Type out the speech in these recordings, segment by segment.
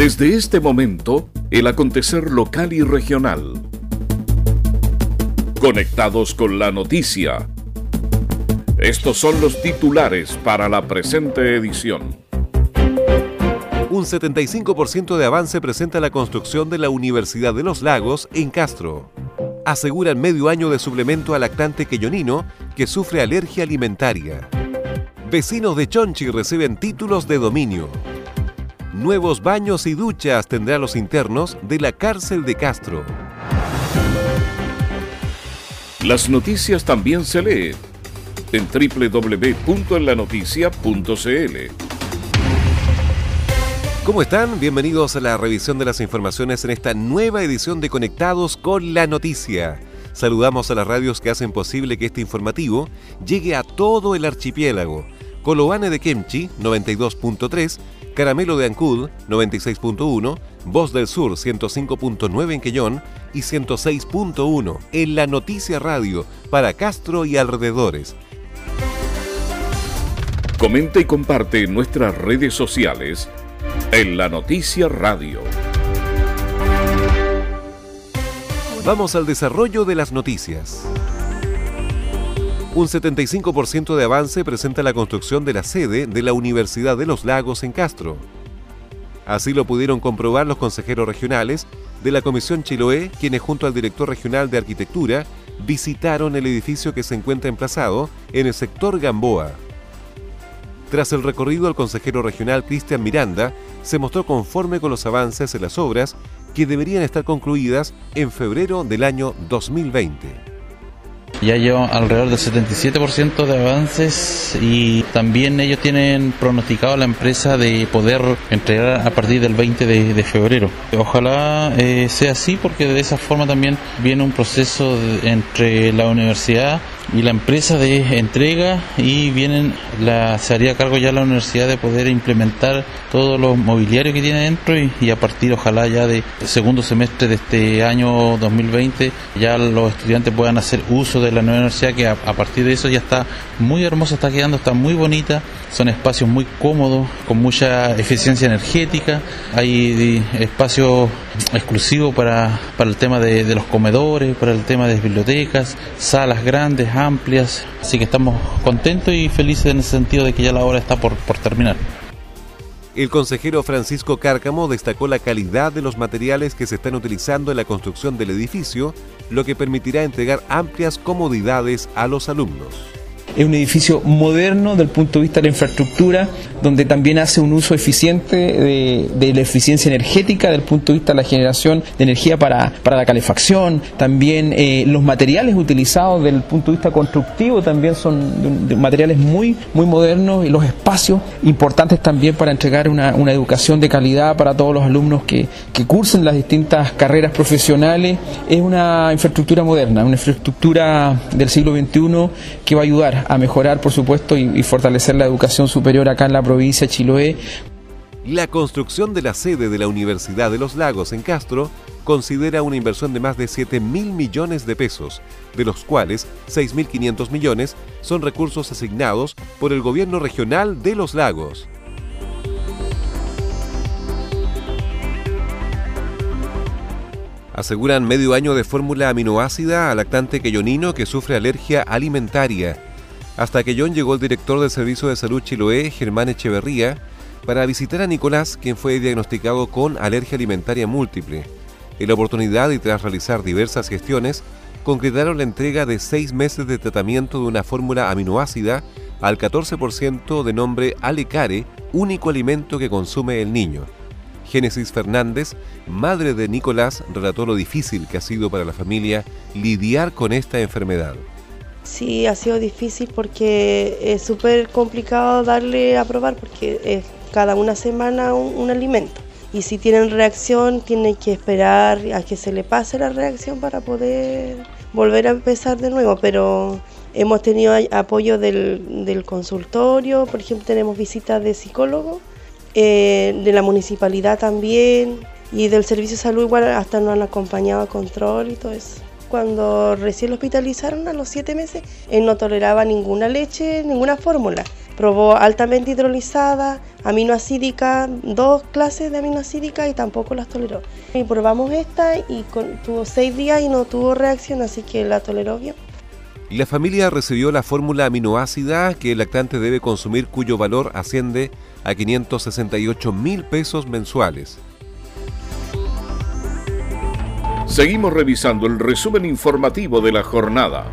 Desde este momento, el acontecer local y regional. Conectados con la noticia. Estos son los titulares para la presente edición. Un 75% de avance presenta la construcción de la Universidad de los Lagos en Castro. Aseguran medio año de suplemento al lactante queyonino que sufre alergia alimentaria. Vecinos de Chonchi reciben títulos de dominio. Nuevos baños y duchas tendrán los internos de la cárcel de Castro. Las noticias también se leen en www.enlanoticia.cl. ¿Cómo están? Bienvenidos a la revisión de las informaciones en esta nueva edición de Conectados con la Noticia. Saludamos a las radios que hacen posible que este informativo llegue a todo el archipiélago. Coloane de Kemchi, 92.3, Caramelo de Ancud 96.1, Voz del Sur 105.9 en Quellón y 106.1 en la Noticia Radio para Castro y alrededores. Comenta y comparte en nuestras redes sociales en la Noticia Radio. Vamos al desarrollo de las noticias. Un 75% de avance presenta la construcción de la sede de la Universidad de los Lagos en Castro. Así lo pudieron comprobar los consejeros regionales de la Comisión Chiloé, quienes junto al director regional de Arquitectura visitaron el edificio que se encuentra emplazado en el sector Gamboa. Tras el recorrido, el consejero regional Cristian Miranda se mostró conforme con los avances en las obras que deberían estar concluidas en febrero del año 2020 ya llevan alrededor del 77% de avances y también ellos tienen pronosticado a la empresa de poder entregar a partir del 20 de, febrero. Ojalá eh, sea así porque de esa forma también viene un proceso entre la universidad y la empresa de entrega y vienen la se haría cargo ya la universidad de poder implementar todos los mobiliarios que tiene dentro y, a partir ojalá ya de segundo semestre de este año 2020 ya los estudiantes puedan hacer uso de la nueva universidad que a, partir de eso ya está muy hermosa está quedando está muy bonita son espacios muy cómodos con mucha eficiencia energética hay espacios exclusivos para, para el tema de, de los comedores para el tema de bibliotecas salas grandes amplias, así que estamos contentos y felices en el sentido de que ya la obra está por, por terminar. El consejero Francisco Cárcamo destacó la calidad de los materiales que se están utilizando en la construcción del edificio, lo que permitirá entregar amplias comodidades a los alumnos. Es un edificio moderno del punto de vista de la infraestructura, donde también hace un uso eficiente de, la eficiencia energética del punto de vista de la generación de energía para, la calefacción. También eh, los materiales utilizados desde el punto de vista constructivo también son materiales muy, muy modernos y los espacios importantes también para entregar una, educación de calidad para todos los alumnos que, cursen las distintas carreras profesionales. Es una infraestructura moderna, una infraestructura del siglo XXI que va a ayudar a mejorar, por supuesto, y, fortalecer la educación superior acá en la provincia de Chiloé. La construcción de la sede de la Universidad de los Lagos en Castro considera una inversión de más de 7 mil millones de pesos, de los cuales 6.500 millones son recursos asignados por el gobierno regional de los lagos. Aseguran medio año de fórmula aminoácida al lactante queyonino que sufre alergia alimentaria. Hasta que John llegó el director del Servicio de Salud Chiloé, Germán Echeverría, para visitar a Nicolás, quien fue diagnosticado con alergia alimentaria múltiple. En la oportunidad y tras realizar diversas gestiones, concretaron la entrega de seis meses de tratamiento de una fórmula aminoácida al 14% de nombre Alecare, único alimento que consume el niño. Génesis Fernández, madre de Nicolás, relató lo difícil que ha sido para la familia lidiar con esta enfermedad. Sí, ha sido difícil porque es súper complicado darle a probar porque es cada una semana un, alimento. Y si tienen reacción, tienen que esperar a que se le pase la reacción para poder volver a empezar de nuevo. Pero hemos tenido apoyo del, consultorio, por ejemplo, tenemos visitas de psicólogo, eh, de la municipalidad también, y del servicio de salud igual hasta nos han acompañado a control y todo eso cuando recién lo hospitalizaron a los siete meses, él no toleraba ninguna leche, ninguna fórmula. probó altamente hidrolizada, aminoacídica, dos clases de aminoacídica y tampoco las toleró. Y probamos esta y tuvo seis días y no tuvo reacción, así que la toleró bien. La familia recibió la fórmula aminoácida que el lactante debe consumir cuyo valor asciende a 568 mil pesos mensuales. Seguimos revisando el resumen informativo de la jornada.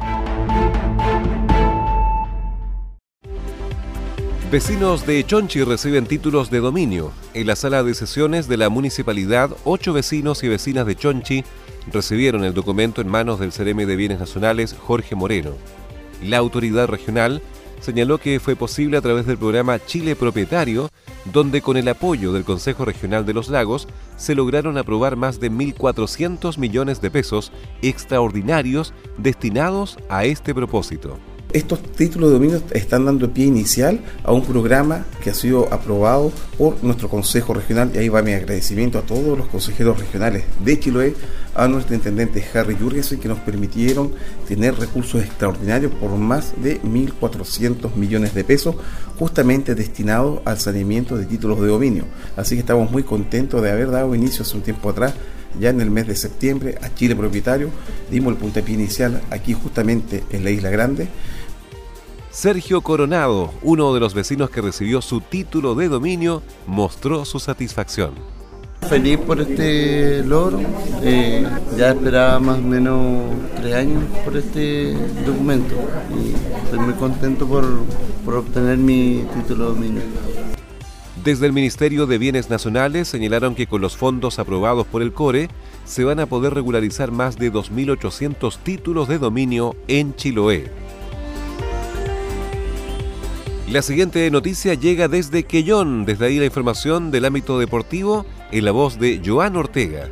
Vecinos de Chonchi reciben títulos de dominio. En la sala de sesiones de la municipalidad, ocho vecinos y vecinas de Chonchi recibieron el documento en manos del CRM de Bienes Nacionales, Jorge Moreno. La autoridad regional señaló que fue posible a través del programa Chile Propietario, donde con el apoyo del Consejo Regional de los Lagos se lograron aprobar más de 1.400 millones de pesos extraordinarios destinados a este propósito. Estos títulos de dominio están dando pie inicial a un programa que ha sido aprobado por nuestro Consejo Regional y ahí va mi agradecimiento a todos los consejeros regionales de Chiloé, a nuestro intendente Harry Jurgensen que nos permitieron tener recursos extraordinarios por más de 1.400 millones de pesos justamente destinados al saneamiento de títulos de dominio. Así que estamos muy contentos de haber dado inicio hace un tiempo atrás ya en el mes de septiembre a Chile Propietario. Dimos el puntapié inicial aquí justamente en la Isla Grande. Sergio Coronado, uno de los vecinos que recibió su título de dominio, mostró su satisfacción. Feliz por este logro. Eh, ya esperaba más o menos tres años por este documento y estoy muy contento por, por obtener mi título de dominio. Desde el Ministerio de Bienes Nacionales señalaron que con los fondos aprobados por el CORE se van a poder regularizar más de 2.800 títulos de dominio en Chiloé. La siguiente noticia llega desde Quellón, desde ahí la información del ámbito deportivo en la voz de Joan Ortega.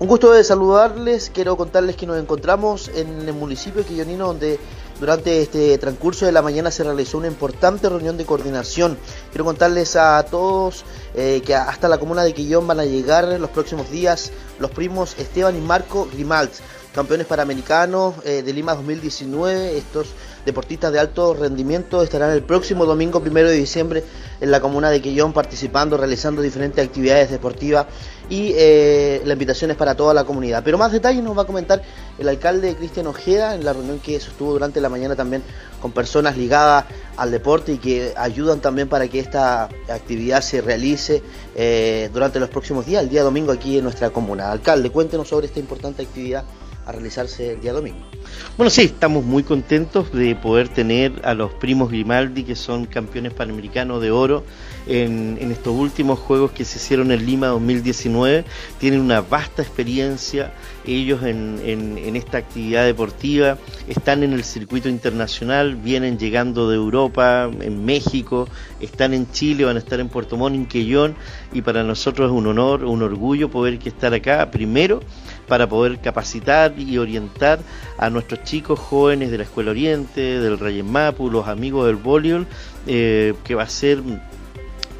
Un gusto de saludarles, quiero contarles que nos encontramos en el municipio de Quillonino donde durante este transcurso de la mañana se realizó una importante reunión de coordinación. Quiero contarles a todos eh, que hasta la comuna de Quillón van a llegar los próximos días los primos Esteban y Marco Grimalt, campeones panamericanos eh, de Lima 2019. Estos deportistas de alto rendimiento estarán el próximo domingo primero de diciembre en la comuna de Quillón participando, realizando diferentes actividades deportivas y eh, la invitación es para toda la comunidad. Pero más detalles nos va a comentar el alcalde Cristian Ojeda en la reunión que sostuvo durante la mañana también con personas ligadas al deporte y que ayudan también para que esta actividad se realice eh, durante los próximos días, el día domingo aquí en nuestra comuna. Alcalde, cuéntenos sobre esta importante actividad a realizarse el día domingo. Bueno, sí, estamos muy contentos de poder tener a los primos Grimaldi, que son campeones panamericanos de oro en, estos últimos Juegos que se hicieron en Lima 2019. Tienen una vasta experiencia ellos en, esta actividad deportiva, están en el circuito internacional, vienen llegando de Europa, en México, están en Chile, van a estar en Puerto Montt, en Quellón, y para nosotros es un honor, un orgullo poder que estar acá, primero, para poder capacitar y orientar a nuestros chicos jóvenes de la Escuela Oriente, del Rayen Mapu, los amigos del voleibol, eh, que va a ser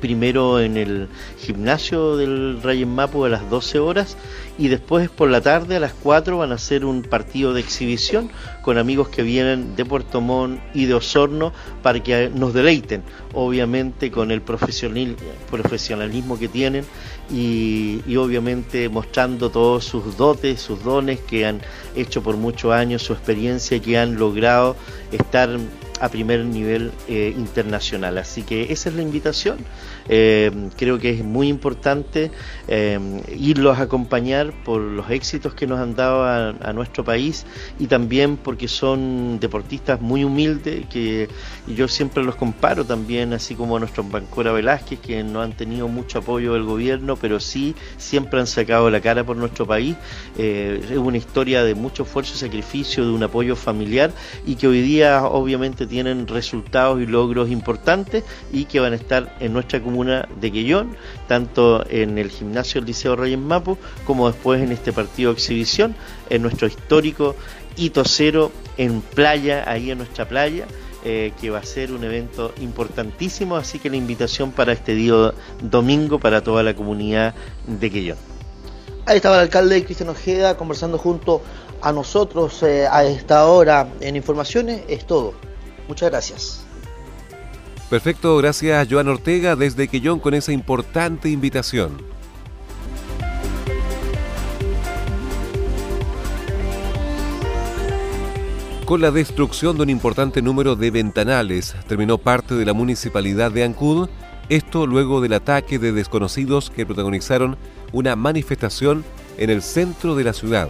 primero en el gimnasio del Rayen Mapu a las 12 horas y después por la tarde a las 4 van a hacer un partido de exhibición con amigos que vienen de Puerto Montt y de Osorno para que nos deleiten, obviamente con el profesionalismo que tienen y, obviamente mostrando todos sus dotes, sus dones que han hecho por muchos años, su experiencia y que han logrado estar a primer nivel eh, internacional. Así que esa es la invitación. Eh, creo que es muy importante eh, irlos a acompañar por los éxitos que nos han dado a, nuestro país y también porque son deportistas muy humildes que yo siempre los comparo también, así como nuestros Bancora Velázquez, que no han tenido mucho apoyo del gobierno, pero sí siempre han sacado la cara por nuestro país. es una historia de mucho esfuerzo y sacrificio, de un apoyo familiar y que hoy día obviamente tienen resultados y logros importantes y que van a estar en nuestra de Quellón, tanto en el gimnasio del Liceo Reyes Mapu como después en este partido de exhibición, en nuestro histórico hito cero en playa, ahí en nuestra playa. Eh, que va a ser un evento importantísimo, así que la invitación para este día domingo para toda la comunidad de Quellón. Ahí estaba el alcalde Cristian Ojeda conversando junto a nosotros eh, a esta hora en informaciones. Es todo. Muchas gracias. Perfecto, gracias Joan Ortega desde Quillón con esa importante invitación. Con la destrucción de un importante número de ventanales, terminó parte de la municipalidad de Ancud, esto luego del ataque de desconocidos que protagonizaron una manifestación en el centro de la ciudad.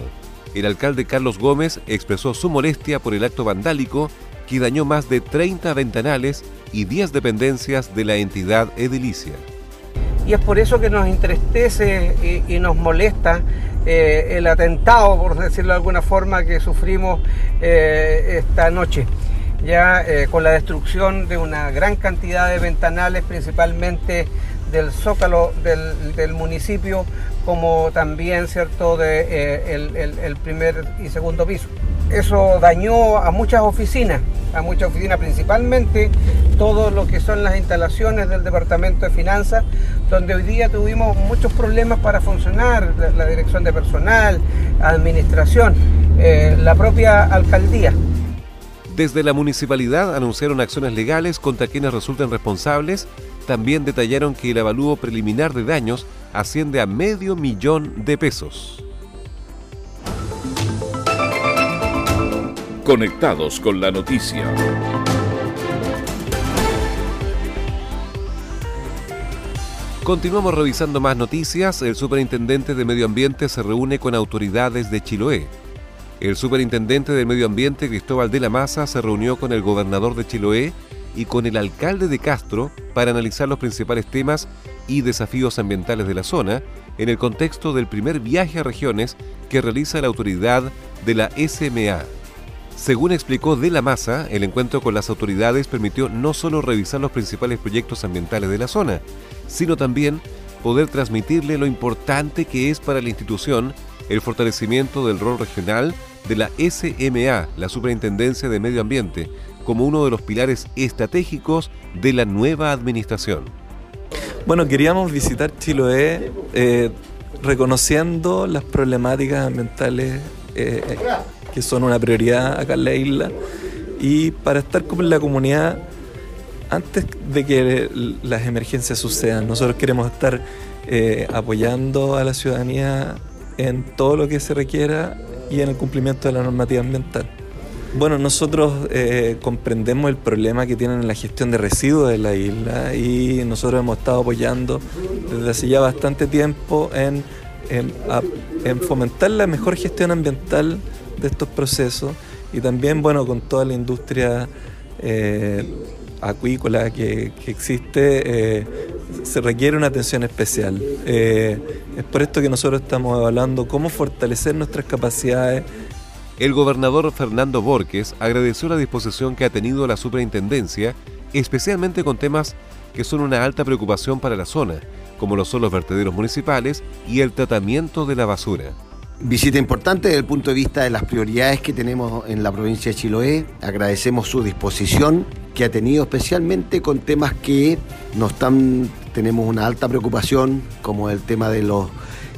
El alcalde Carlos Gómez expresó su molestia por el acto vandálico que dañó más de 30 ventanales y 10 dependencias de la entidad edilicia. Y es por eso que nos entristece y, nos molesta eh, el atentado, por decirlo de alguna forma, que sufrimos eh, esta noche. Ya eh, con la destrucción de una gran cantidad de ventanales, principalmente del zócalo del, municipio, como también cierto de el, primer y segundo piso. Eso dañó a muchas oficinas, a muchas oficinas, principalmente todo lo que son las instalaciones del Departamento de Finanzas, donde hoy día tuvimos muchos problemas para funcionar, la, dirección de personal, administración, eh, la propia alcaldía. Desde la municipalidad anunciaron acciones legales contra quienes resulten responsables. También detallaron que el avalúo preliminar de daños asciende a medio millón de pesos. Conectados con la noticia. Continuamos revisando más noticias. El superintendente de Medio Ambiente se reúne con autoridades de Chiloé. El superintendente de Medio Ambiente, Cristóbal de la Maza, se reunió con el gobernador de Chiloé y con el alcalde de Castro para analizar los principales temas y desafíos ambientales de la zona en el contexto del primer viaje a regiones que realiza la autoridad de la SMA. Según explicó De la Maza, el encuentro con las autoridades permitió no solo revisar los principales proyectos ambientales de la zona, sino también poder transmitirle lo importante que es para la institución el fortalecimiento del rol regional de la SMA, la Superintendencia de Medio Ambiente, como uno de los pilares estratégicos de la nueva administración. Bueno, queríamos visitar Chiloé eh, reconociendo las problemáticas ambientales eh, que son una prioridad acá en la isla y para estar con la comunidad antes de que las emergencias sucedan. Nosotros queremos estar eh, apoyando a la ciudadanía en todo lo que se requiera y en el cumplimiento de la normativa ambiental. Bueno, nosotros eh, comprendemos el problema que tienen en la gestión de residuos de la isla y nosotros hemos estado apoyando desde hace ya bastante tiempo en, en, fomentar la mejor gestión ambiental de estos procesos y también, bueno, con toda la industria eh, acuícola que, existe, eh, se requiere una atención especial. Eh, es por esto que nosotros estamos evaluando cómo fortalecer nuestras capacidades. El gobernador Fernando Borges agradeció la disposición que ha tenido la superintendencia, especialmente con temas que son una alta preocupación para la zona, como lo son los vertederos municipales y el tratamiento de la basura. Visita importante desde el punto de vista de las prioridades que tenemos en la provincia de Chiloé. Agradecemos su disposición que ha tenido especialmente con temas que nos están, tenemos una alta preocupación, como el tema de los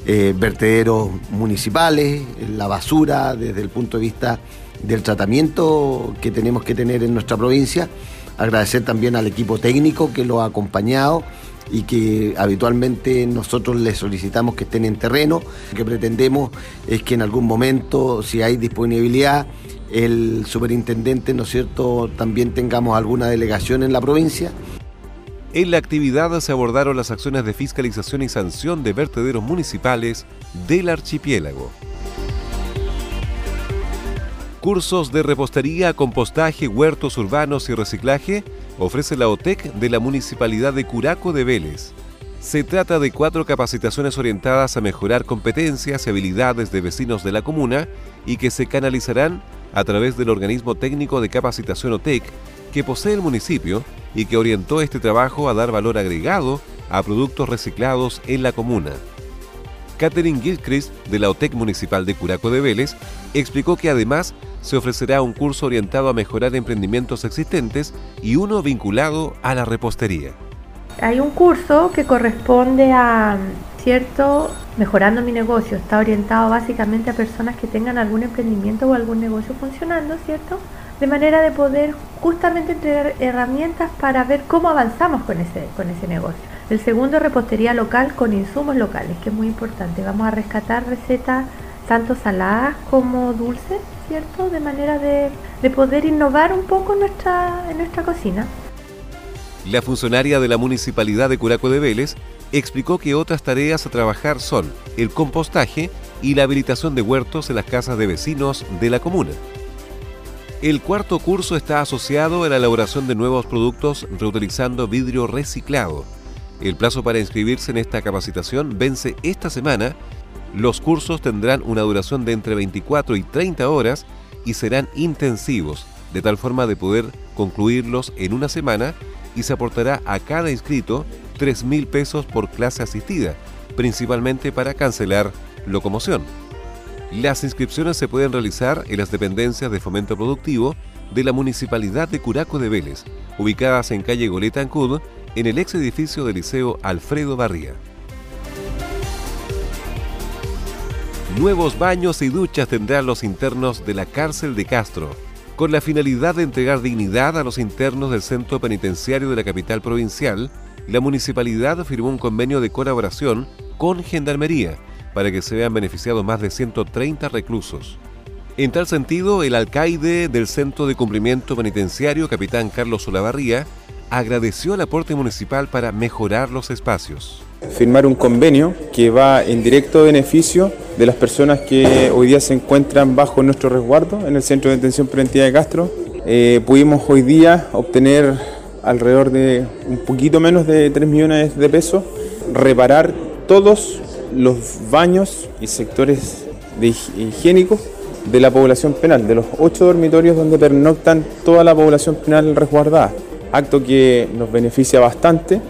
eh, vertederos municipales, la basura, desde el punto de vista del tratamiento que tenemos que tener en nuestra provincia. Agradecer también al equipo técnico que lo ha acompañado y que habitualmente nosotros les solicitamos que estén en terreno. Lo que pretendemos es que en algún momento, si hay disponibilidad, el superintendente, ¿no es cierto?, también tengamos alguna delegación en la provincia. En la actividad se abordaron las acciones de fiscalización y sanción de vertederos municipales del archipiélago. Cursos de repostería, compostaje, huertos urbanos y reciclaje ofrece la OTEC de la Municipalidad de Curaco de Vélez. Se trata de cuatro capacitaciones orientadas a mejorar competencias y habilidades de vecinos de la comuna y que se canalizarán a través del organismo técnico de capacitación OTEC que posee el municipio y que orientó este trabajo a dar valor agregado a productos reciclados en la comuna. Catherine Gilchrist, de la OTEC Municipal de Curaco de Vélez, explicó que además se ofrecerá un curso orientado a mejorar emprendimientos existentes y uno vinculado a la repostería. Hay un curso que corresponde a, ¿cierto? Mejorando mi negocio. Está orientado básicamente a personas que tengan algún emprendimiento o algún negocio funcionando, ¿cierto? de manera de poder justamente entregar herramientas para ver cómo avanzamos con ese, con ese negocio. El segundo, repostería local con insumos locales, que es muy importante. Vamos a rescatar recetas tanto saladas como dulces, ¿cierto? De manera de, de poder innovar un poco nuestra, en nuestra cocina. La funcionaria de la Municipalidad de Curaco de Vélez explicó que otras tareas a trabajar son el compostaje y la habilitación de huertos en las casas de vecinos de la comuna. El cuarto curso está asociado a la elaboración de nuevos productos reutilizando vidrio reciclado. El plazo para inscribirse en esta capacitación vence esta semana. Los cursos tendrán una duración de entre 24 y 30 horas y serán intensivos, de tal forma de poder concluirlos en una semana y se aportará a cada inscrito 3 mil pesos por clase asistida, principalmente para cancelar locomoción. Las inscripciones se pueden realizar en las dependencias de fomento productivo de la Municipalidad de Curaco de Vélez, ubicadas en calle Goleta Ancud, en el ex edificio del Liceo Alfredo Barría. Nuevos baños y duchas tendrán los internos de la cárcel de Castro, con la finalidad de entregar dignidad a los internos del centro penitenciario de la capital provincial. La municipalidad firmó un convenio de colaboración con Gendarmería para que se vean beneficiados más de 130 reclusos. En tal sentido, el alcaide del Centro de Cumplimiento Penitenciario, capitán Carlos Olavarría, agradeció el aporte municipal para mejorar los espacios. Firmar un convenio que va en directo beneficio de las personas que hoy día se encuentran bajo nuestro resguardo en el Centro de Detención Preventiva de Castro. Eh, pudimos hoy día obtener alrededor de un poquito menos de 3 millones de pesos, reparar todos los baños y sectores higiénicos de la población penal, de los ocho dormitorios donde pernoctan toda la población penal resguardada, acto que nos beneficia bastante.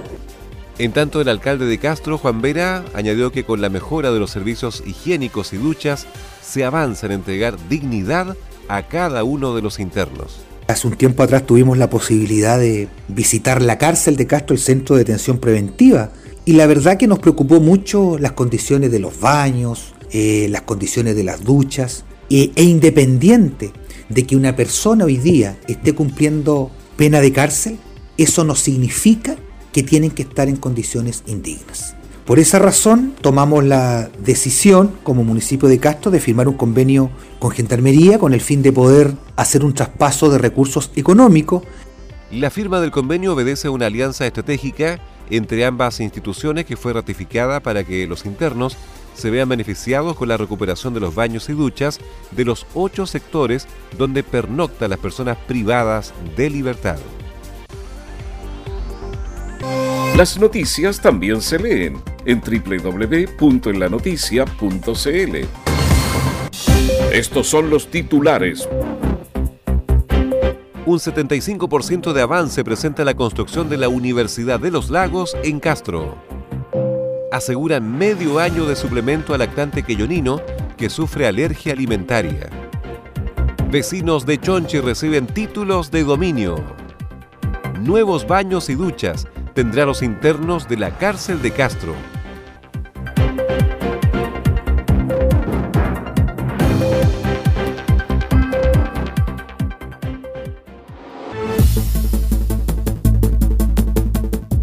En tanto, el alcalde de Castro, Juan Vera, añadió que con la mejora de los servicios higiénicos y duchas se avanza en entregar dignidad a cada uno de los internos. Hace un tiempo atrás tuvimos la posibilidad de visitar la cárcel de Castro, el centro de detención preventiva, y la verdad que nos preocupó mucho las condiciones de los baños, eh, las condiciones de las duchas, e, e independiente de que una persona hoy día esté cumpliendo pena de cárcel, eso no significa que tienen que estar en condiciones indignas. Por esa razón tomamos la decisión como municipio de Castro de firmar un convenio con Gendarmería con el fin de poder hacer un traspaso de recursos económicos. La firma del convenio obedece a una alianza estratégica entre ambas instituciones que fue ratificada para que los internos se vean beneficiados con la recuperación de los baños y duchas de los ocho sectores donde pernocta las personas privadas de libertad. Las noticias también se leen en www.enlanoticia.cl. Estos son los titulares un 75% de avance presenta la construcción de la Universidad de los Lagos en Castro. Aseguran medio año de suplemento al lactante queyonino que sufre alergia alimentaria. Vecinos de Chonchi reciben títulos de dominio. Nuevos baños y duchas tendrán los internos de la cárcel de Castro.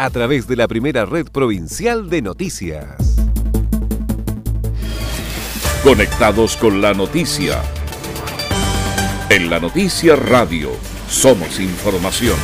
a través de la primera red provincial de noticias. Conectados con la noticia. En la noticia radio somos información.